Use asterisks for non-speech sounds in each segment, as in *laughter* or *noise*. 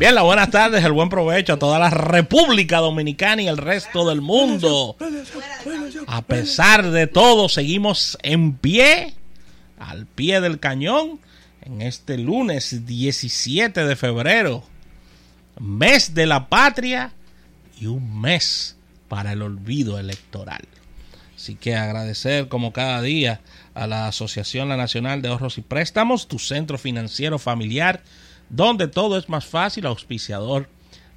Bien, la buenas tardes, el buen provecho a toda la República Dominicana y el resto del mundo. A pesar de todo, seguimos en pie, al pie del cañón, en este lunes 17 de febrero, mes de la patria y un mes para el olvido electoral. Así que agradecer como cada día a la Asociación Nacional de Ahorros y Préstamos, tu centro financiero familiar, donde todo es más fácil, auspiciador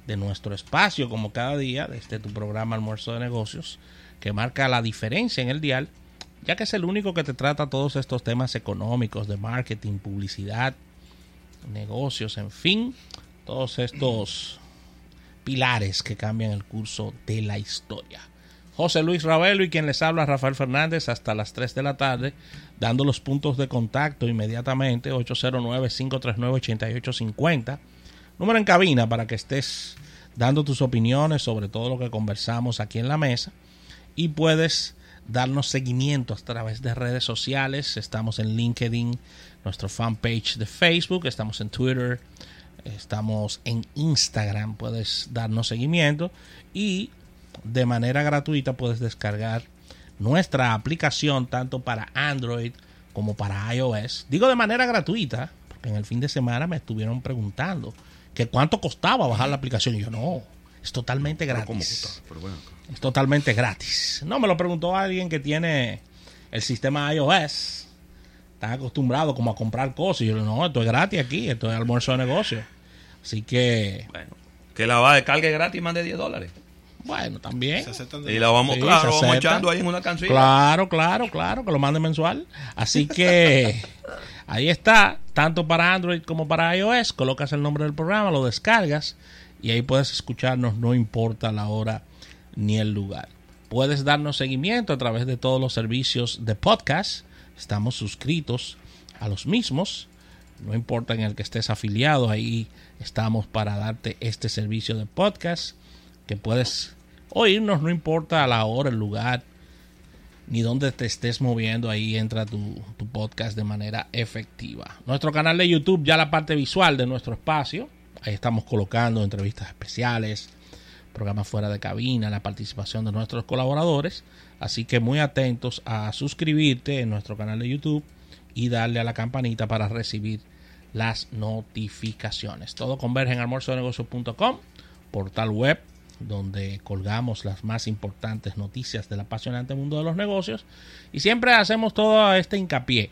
de nuestro espacio, como cada día, desde tu programa Almuerzo de Negocios, que marca la diferencia en el dial, ya que es el único que te trata todos estos temas económicos, de marketing, publicidad, negocios, en fin, todos estos pilares que cambian el curso de la historia. José Luis Ravelo y quien les habla Rafael Fernández hasta las 3 de la tarde, dando los puntos de contacto inmediatamente 809-539-8850. Número en cabina para que estés dando tus opiniones sobre todo lo que conversamos aquí en la mesa y puedes darnos seguimiento a través de redes sociales. Estamos en LinkedIn, nuestro fanpage de Facebook, estamos en Twitter, estamos en Instagram, puedes darnos seguimiento y de manera gratuita puedes descargar nuestra aplicación tanto para Android como para iOS. Digo de manera gratuita, porque en el fin de semana me estuvieron preguntando que cuánto costaba bajar la aplicación. Y yo no, es totalmente gratis. Es totalmente gratis. No, me lo preguntó alguien que tiene el sistema iOS. Está acostumbrado como a comprar cosas. Y yo no, esto es gratis aquí, esto es almuerzo de negocio. Así que... Bueno, que la va de gratis más de 10 dólares. Bueno, también. Y la vamos, Sí, claro, se vamos echando ahí en una canción. Claro, claro, claro, que lo mande mensual. Así *laughs* que ahí está, tanto para Android como para iOS. Colocas el nombre del programa, lo descargas y ahí puedes escucharnos, no importa la hora ni el lugar. Puedes darnos seguimiento a través de todos los servicios de podcast. Estamos suscritos a los mismos. No importa en el que estés afiliado, ahí estamos para darte este servicio de podcast que puedes oírnos, no importa la hora, el lugar, ni dónde te estés moviendo, ahí entra tu, podcast de manera efectiva. Nuestro canal de YouTube, ya la parte visual de nuestro espacio, ahí estamos colocando entrevistas especiales, programas fuera de cabina, la participación de nuestros colaboradores, así que muy atentos a suscribirte en nuestro canal de YouTube y darle a la campanita para recibir las notificaciones. Todo converge en almuerzodenegocios.com, portal web donde colgamos las más importantes noticias del apasionante mundo de los negocios y siempre hacemos todo este hincapié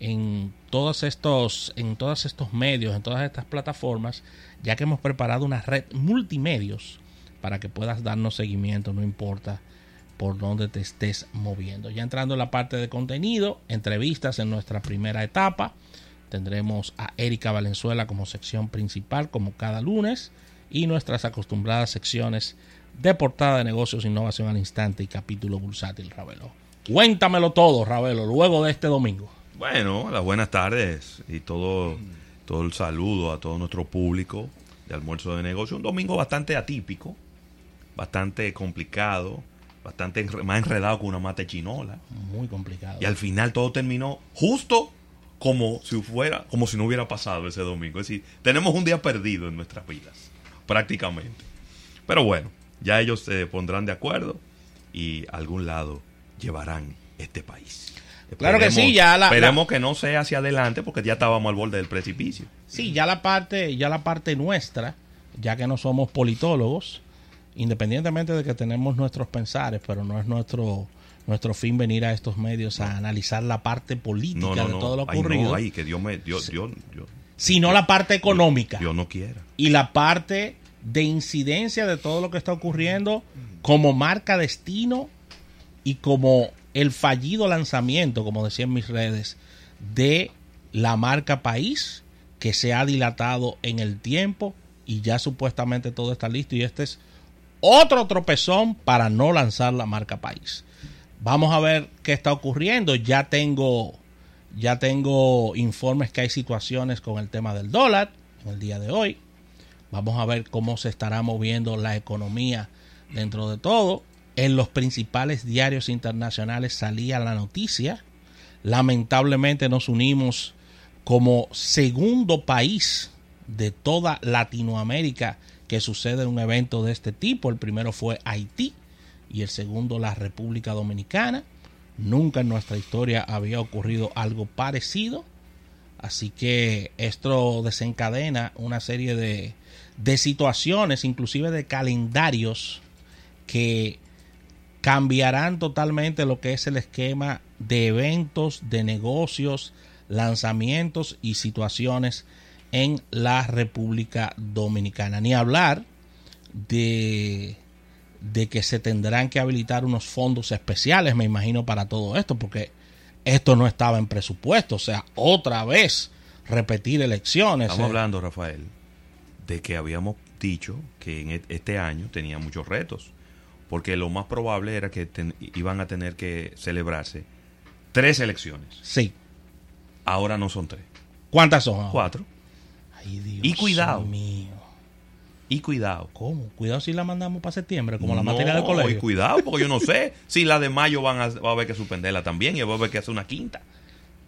en todos estos en estos medios, en todas estas plataformas, ya que hemos preparado una red multimedios para que puedas darnos seguimiento, no importa por dónde te estés moviendo. Ya entrando en la parte de contenido, entrevistas en nuestra primera etapa. Tendremos a Erika Valenzuela como sección principal, como cada lunes, y nuestras acostumbradas secciones de portada de negocios, innovación al instante y capítulo bursátil, Ravelo. Cuéntamelo todo, Ravelo, luego de este domingo. Bueno, las buenas tardes y todo, todo el saludo a todo nuestro público de almuerzo de negocio. Un domingo bastante atípico, bastante complicado, bastante más enredado que una mate chinola. Muy complicado. Y al final todo terminó justo como si fuera, como si no hubiera pasado ese domingo. Es decir, tenemos un día perdido en nuestras vidas, prácticamente. Pero bueno, ya ellos se pondrán de acuerdo y a algún lado llevarán este país. Claro que sí, ya la- Esperemos que no sea hacia adelante porque ya estábamos al borde del precipicio. Sí, ya la parte, ya la parte nuestra, ya que no somos politólogos, independientemente de que tenemos nuestros pensares, pero no es nuestro nuestro fin venir a estos medios a analizar la parte política No, no, de no. todo lo Ay, ocurrido, no, ay, que Dios me. Dios, Dios, Dios, sino la parte económica Dios no quiera. y la parte de incidencia de todo lo que está ocurriendo como marca destino y como el fallido lanzamiento, como decía en mis redes, de la marca país que se ha dilatado en el tiempo y ya supuestamente todo está listo y este es otro tropezón para no lanzar la marca país. Vamos a ver qué está ocurriendo. Ya tengo ya tengo informes que hay situaciones con el tema del dólar en el día de hoy. Vamos a ver cómo se estará moviendo la economía dentro de todo. En los principales diarios internacionales salía la noticia. Lamentablemente nos unimos como segundo país de toda Latinoamérica que sucede un evento de este tipo. El primero fue Haití y el segundo la República Dominicana. Nunca en nuestra historia había ocurrido algo parecido. Así que esto desencadena una serie de, de situaciones, inclusive de calendarios, que cambiarán totalmente lo que es el esquema de eventos, de negocios, lanzamientos y situaciones en la República Dominicana. Ni hablar de, de que se tendrán que habilitar unos fondos especiales, me imagino, para todo esto, porque esto no estaba en presupuesto. O sea, otra vez repetir elecciones. Estamos eh. hablando, Rafael, de que habíamos dicho que en e- este año tenía muchos retos, porque lo más probable era que ten- iban a tener que celebrarse tres elecciones. Sí. Ahora no son tres, ¿Cuántas son? ahora? cuatro. Ay, Dios Y cuidado. mío. Y cuidado. ¿Cómo? Cuidado si la mandamos para septiembre, como la No, materia del colegio. Y cuidado, porque yo no sé *laughs* si la de mayo van a, va a haber que suspenderla también y va a haber que hacer una quinta.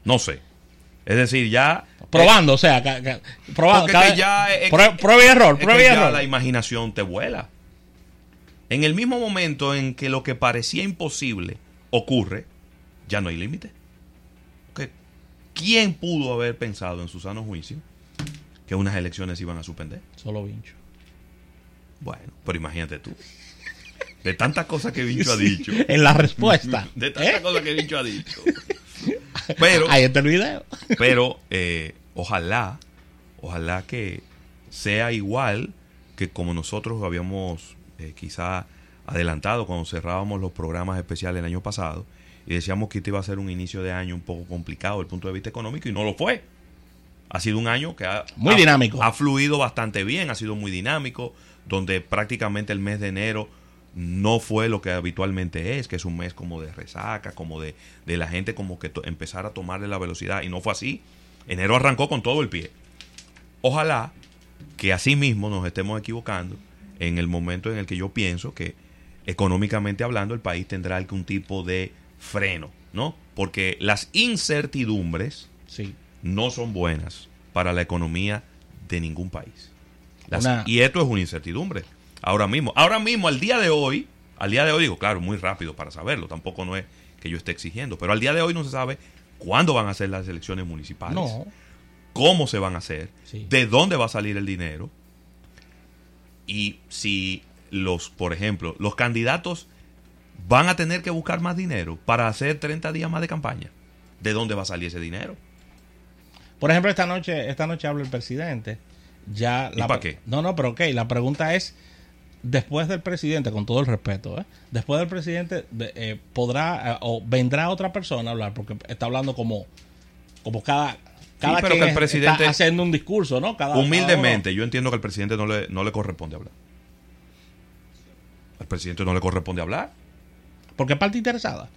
No sé. Es decir, ya. Probando, o sea, ca- ca- probando. Cada- ya es- prue- prueba y error, prueba y ya error. la imaginación te vuela. En el mismo momento en que lo que parecía imposible ocurre, ya no hay límite. ¿Quién pudo haber pensado en su sano juicio que unas elecciones iban a suspender? Solo vincho. Bueno, pero imagínate tú. De tantas cosas que Vincho ha *laughs* dicho. En la respuesta. De tantas ¿Eh? cosas que Vincho ha dicho. *laughs* Pero, Ahí está el video. pero eh, ojalá, ojalá que sea igual que como nosotros habíamos eh, quizá adelantado cuando cerrábamos los programas especiales el año pasado y decíamos que este iba a ser un inicio de año un poco complicado desde el punto de vista económico y no lo fue. Ha sido un año que ha, Muy ha- dinámico. ha fluido bastante bien, ha sido muy dinámico, donde prácticamente el mes de enero no fue lo que habitualmente es, que es un mes como de resaca, como de, de la gente como que empezar a tomarle la velocidad, y no fue así. Enero arrancó con todo el pie. Ojalá que así mismo nos estemos equivocando en el momento en el que yo pienso que económicamente hablando el país tendrá algún tipo de freno, ¿no? Porque las incertidumbres Sí. no son buenas para la economía de ningún país. Las- Y esto es una incertidumbre. Ahora mismo, ahora mismo, al día de hoy, al día de hoy digo, claro, muy rápido para saberlo, tampoco no es que yo esté exigiendo, pero al día de hoy no se sabe cuándo van a ser las elecciones municipales, No. cómo se van a hacer, Sí. de dónde va a salir el dinero y si los, por ejemplo, los candidatos van a tener que buscar más dinero para hacer 30 días más de campaña. ¿De dónde va a salir ese dinero? Por ejemplo, esta noche, esta noche habla el presidente. Ya ¿Y la pa' pre- qué? No, no, pero ok, la pregunta es, después del presidente, con todo el respeto, ¿eh? después del presidente, de- eh, ¿podrá eh, o vendrá otra persona a hablar? Porque está hablando como, como cada... Cada pero quien que el es- presidente- está haciendo un discurso, ¿no? Cada, Humildemente, yo entiendo que al presidente no le, no le corresponde hablar. Al presidente no le corresponde hablar. Porque es parte interesada.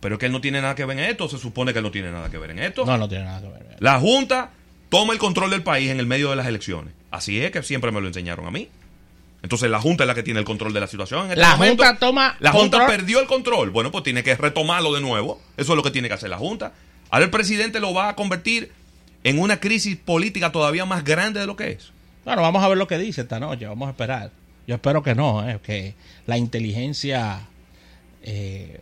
Pero es que él no tiene nada que ver en esto. Se supone que él no tiene nada que ver en esto. No, no tiene nada que ver. La Junta toma el control del país en el medio de las elecciones. Así es que siempre me lo enseñaron a mí. Entonces la Junta es la que tiene el control de la situación. en este La momento. Junta toma La Junta control. perdió el control. Bueno, pues tiene que retomarlo de nuevo. Eso es lo que tiene que hacer la Junta. Ahora el presidente lo va a convertir en una crisis política todavía más grande de lo que es. Bueno, vamos a ver lo que dice esta noche, vamos a esperar. Yo espero que no, ¿eh? que la inteligencia... eh,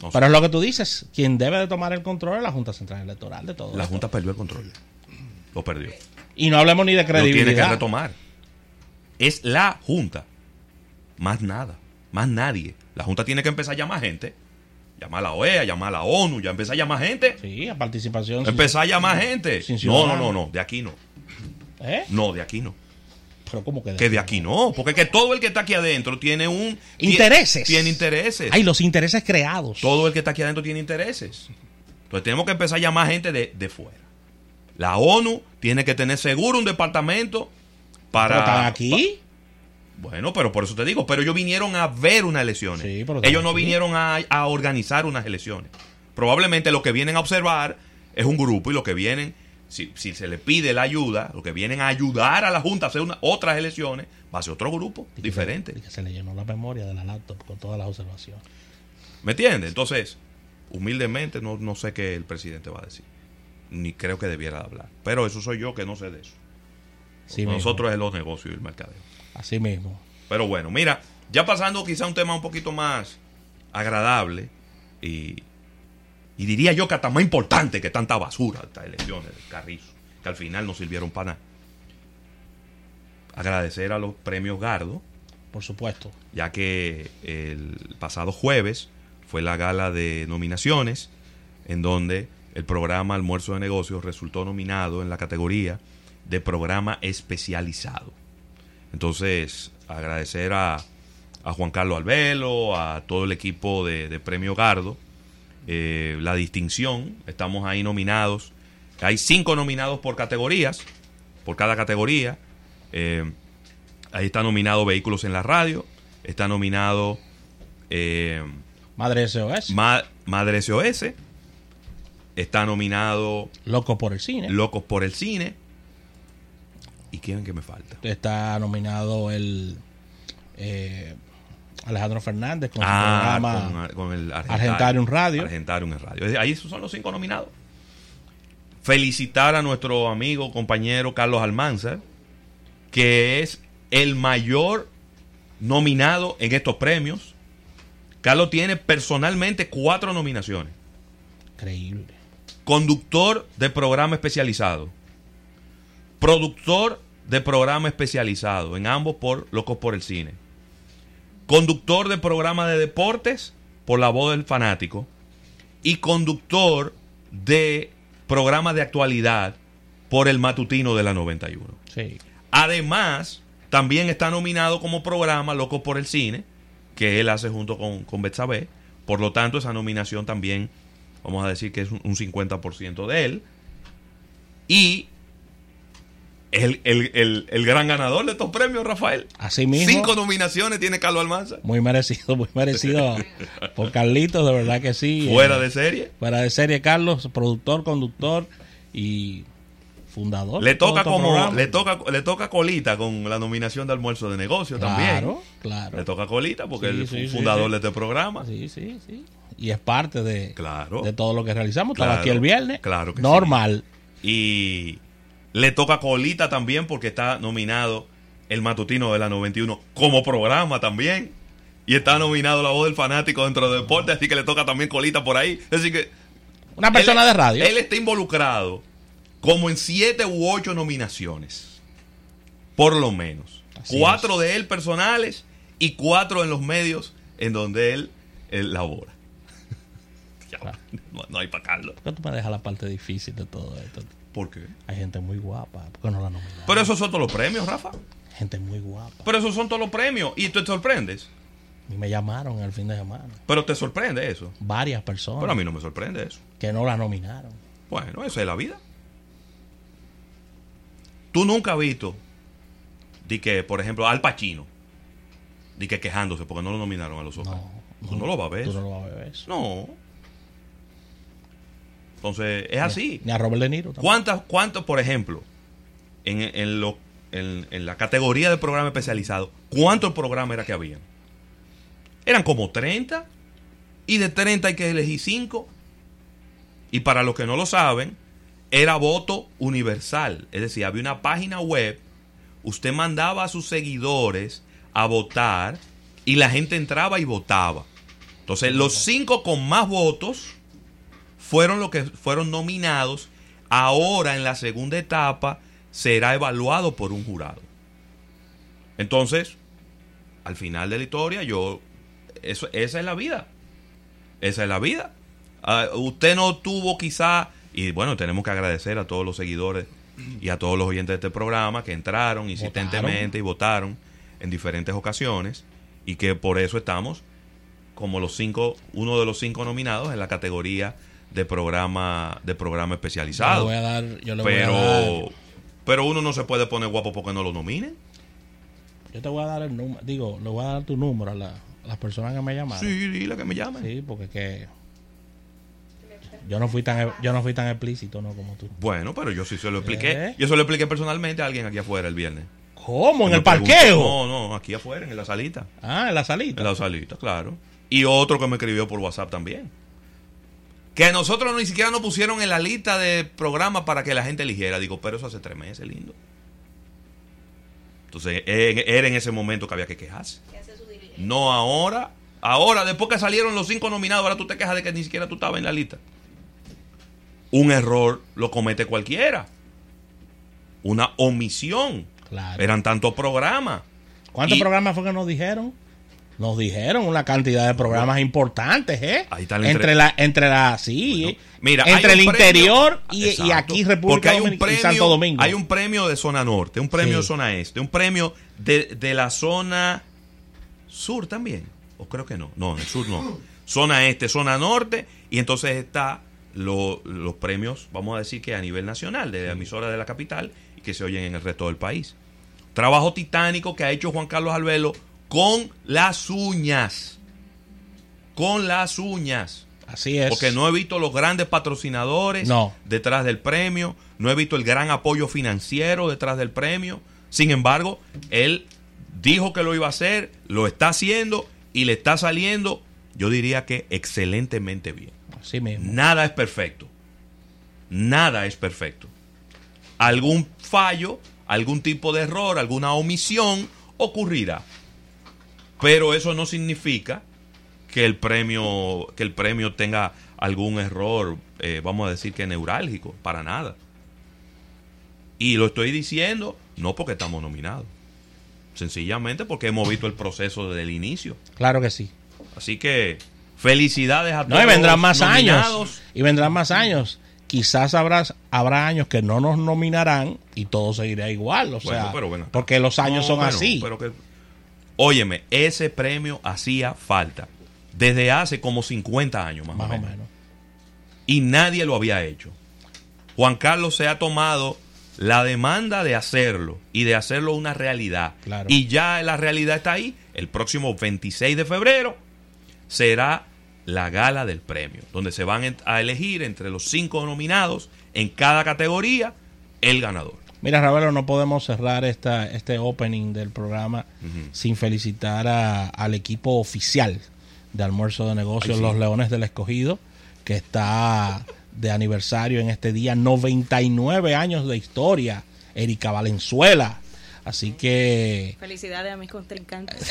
No pero es lo que tú dices, quien debe de tomar el control es la Junta Central Electoral de todo La esto. Junta perdió el control. Lo perdió. Y no hablemos ni de Lo tiene que credibilidad. retomar. Es la Junta. Más nada. Más nadie. La Junta tiene que empezar a llamar gente. Llamar a la OEA, llamar a la ONU, ya empezar a llamar gente. Sí, a participación. Empezar a llamar gente. No, no, no, no. De aquí no. ¿Eh? No, de aquí no. Pero ¿cómo que de Que de aquí no. Porque que todo el que está aquí adentro tiene un. Intereses. Tiene intereses. Hay los intereses creados. Todo el que está aquí adentro tiene intereses. Entonces tenemos que empezar a llamar gente de, de fuera. La ONU tiene que tener seguro un departamento para. Pero aquí. Bueno, pero por eso te digo, pero ellos vinieron a ver unas elecciones. Sí, pero ellos no aquí. vinieron a, a organizar unas elecciones. Probablemente lo que vienen a observar es un grupo y lo que vienen, si, si se le pide la ayuda, lo que vienen a ayudar a la Junta a hacer una- otras elecciones, va a ser otro grupo Y que diferente. se- y que se le llenó la memoria de la laptop con todas las observaciones. ¿Me entiendes? Entonces, humildemente no, no sé qué el presidente va a decir. Ni creo que debiera hablar. Pero eso soy yo que no sé de eso. Sí Nosotros es los negocios y el mercadeo. Así mismo. Pero bueno, mira, ya pasando quizá a un tema un poquito más agradable y, y diría yo que hasta más importante que tanta basura, estas elecciones de Carrizo, que al final no sirvieron para nada. Agradecer a los premios Gardo, Por supuesto. ya que el pasado jueves fue la gala de nominaciones en donde el programa Almuerzo de Negocios resultó nominado en la categoría de programa especializado. Entonces, agradecer a, a Juan Carlos Albelo, a todo el equipo de, de Premio Gardo, eh, la distinción, estamos ahí nominados. Hay cinco nominados por categorías, por cada categoría. Eh, ahí está nominado Vehículos en la Radio, está nominado eh, Madre SOS. Ma- Madre SOS, está nominado Loco por el cine. Locos por el Cine. ¿Y quién que me falta? Está nominado el eh, Alejandro Fernández con su Ah, programa. con, con el Argentarium Radio. Argentarium en Radio. Ahí son los cinco nominados. Felicitar a nuestro amigo, compañero Carlos Almanzar, que es el mayor nominado en estos premios. Carlos tiene personalmente cuatro nominaciones. Increíble. Conductor de programa especializado. Productor de programa especializado. En ambos por Locos por el Cine. Conductor de programa de deportes por La Voz del Fanático. Y conductor de programa de actualidad por El Matutino de la 91. Sí. Además, también está nominado como programa Locos por el Cine, que él hace junto con, con Betsabe. Por lo tanto, esa nominación también, vamos a decir que es un, un 50% de él. Y el, el- el- el gran ganador de estos premios, Rafael. Así mismo. Cinco nominaciones tiene Carlos Almanza. Muy merecido, muy merecido *laughs* por Carlitos, de verdad que sí. Fuera Eh, de serie. fuera de serie, Carlos, productor, conductor y fundador. Le toca este como programa. le toca le toca colita con la nominación de almuerzo de negocio también. Claro, claro. Le toca colita porque Sí, es sí, fundador sí. de este programa. Sí, sí, sí. Y es parte de, Claro. de todo lo que realizamos. Estaba Claro, aquí el viernes. claro que Normal. Y le toca colita también porque está nominado el matutino de la 91 como programa también. Y está nominado la voz del fanático dentro del deporte, así que le toca también colita por ahí. Decir que Una persona él- de radio. Él está involucrado como en siete u ocho nominaciones. Por lo menos. Así cuatro de él personales y cuatro en los medios en donde él, él labora. *laughs* Ya, Claro. no, no hay para Carlos. ¿Por qué tú me dejas la parte difícil de todo esto? ¿Por qué? Hay gente muy guapa. ¿Por qué no la nominaron? Pero esos son todos los premios, Rafa. Gente muy guapa. Pero esos son todos los premios. Y tú te sorprendes. Y me llamaron el fin de semana. Pero te sorprende eso. Varias personas Pero a mí no me sorprende eso. que no la nominaron. Bueno, eso es la vida. Tú nunca has visto, di que, por ejemplo, Al Pacino, di que quejándose porque no lo nominaron a los Oscars. No. Tú no lo vas a ver. Tú no lo vas a ver eso. No. Entonces, es así. Ni a Robert De Niro tampoco. ¿Cuántas, cuántos, por ejemplo, en, en, lo, en, en la categoría de programa especializado, cuántos programas era que habían? Eran como 30. Y de 30 hay que elegir 5. Y para los que no lo saben, era voto universal. Es decir, había una página web. Usted mandaba a sus seguidores a votar y la gente entraba y votaba. Entonces, los cinco con más votos fueron los que fueron nominados. Ahora, en la segunda etapa, será evaluado por un jurado. Entonces, al final de la historia, yo. Eso, esa es la vida. Esa es la vida. Ah, usted no tuvo quizá. Y bueno, tenemos que agradecer a todos los seguidores y a todos los oyentes de este programa que entraron insistentemente y votaron en diferentes ocasiones. Y que por eso estamos como los cinco, uno de los cinco nominados en la categoría de programa, de programa Yo especializado. voy a dar. Yo le voy a dar. Pero, pero uno no se puede poner guapo porque no lo nominen. Yo te voy a dar el número. Digo, le voy a dar tu número a, la- a las personas que me llamaron. Sí, dile que me llamen. Sí, porque que. Yo no fui tan yo no fui tan explícito, ¿no? Como tú. Bueno, pero yo sí se lo expliqué. ¿Eh? Yo se lo expliqué personalmente a alguien aquí afuera el viernes. ¿Cómo? ¿En el preguntó- parqueo? No, no, aquí afuera, en la salita. Ah, en la salita. En la salita, claro. Y otro que me escribió por WhatsApp también. Que nosotros ni siquiera nos pusieron en la lista de programas para que la gente eligiera. Digo, pero eso hace tres meses, lindo. Entonces, era en ese momento que había que quejarse. No ahora. Ahora, después que salieron los cinco nominados, ahora tú te quejas de que ni siquiera tú estabas en la lista. Un error lo comete cualquiera. Una omisión. Claro. Eran tantos programas. ¿Cuántos Y- programas fue que nos dijeron? Nos dijeron una cantidad de programas importantes, ¿eh? Ahí está el entre entre- la, entre la, sí, Bueno, mira, entre el interior y, y aquí República Dominicana y premio, Santo Domingo. Hay un premio de zona norte, un premio Sí. de zona este, un premio de, de la zona sur también. O creo que no. No, en el sur no. Zona este, zona norte. Y entonces está lo- los premios, vamos a decir que a nivel nacional, de emisoras de la capital y que se oyen en el resto del país. Trabajo titánico que ha hecho Juan Carlos Albelo con las uñas. Con las uñas. Así es. Porque no he visto los grandes patrocinadores No. detrás del premio, no he visto el gran apoyo financiero detrás del premio. Sin embargo, él dijo que lo iba a hacer, lo está haciendo y le está saliendo, yo diría que excelentemente bien. Así mismo. Nada es perfecto. Nada es perfecto. Algún fallo, algún tipo de error, alguna omisión ocurrirá. Pero eso no significa que el premio, que el premio tenga algún error, eh, vamos a decir que neurálgico, para nada. Y lo estoy diciendo no porque estamos nominados, sencillamente porque hemos visto el proceso desde el inicio. Claro que sí. Así que felicidades a No, todos y vendrán más nominados. años. Y vendrán más años. Quizás habrá, habrá años que no nos nominarán y todo seguirá igual. O Bueno, sea, pero acá. porque los años No, son bueno, así. pero que- óyeme, ese premio hacía falta desde hace como 50 años más, más o o menos. menos. Y nadie lo había hecho. Juan Carlos se ha tomado la demanda de hacerlo y de hacerlo una realidad. Claro. Y ya la realidad está ahí. El próximo 26 de febrero será la gala del premio, donde se van a elegir entre los cinco nominados en cada categoría el ganador. Mira, Ravelo, no podemos cerrar esta, este opening del programa sin felicitar a- al equipo oficial de almuerzo de negocios, Ay, sí. los Leones del Escogido, que está de aniversario en este día, 99 años de historia, Erika Valenzuela. Así que, Felicidades a mis contrincantes.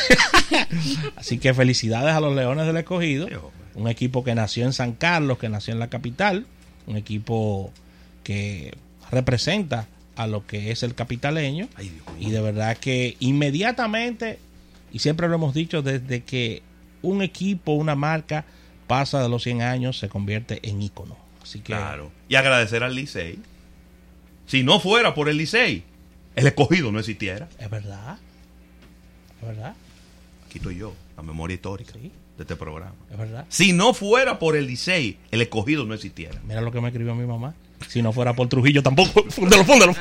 *laughs* así que felicidades a los Leones del Escogido, un equipo que nació en San Carlos, que nació en la capital, un equipo que representa a lo que es el capitaleño. Ay, Dios mío. Y de verdad que inmediatamente, y siempre lo hemos dicho, desde que un equipo, una marca pasa de los 100 años, se convierte en ícono. Así que, Claro. Y agradecer al Licey. Si no fuera por el Licey, el escogido no existiera. es verdad. Es verdad, Aquí estoy yo, la memoria histórica Sí. de este programa. es verdad. Si no fuera por el Licey, el escogido no existiera. Mira lo que me escribió mi mamá. Si no fuera por Trujillo tampoco. *laughs* Fúndelo, fúndelo.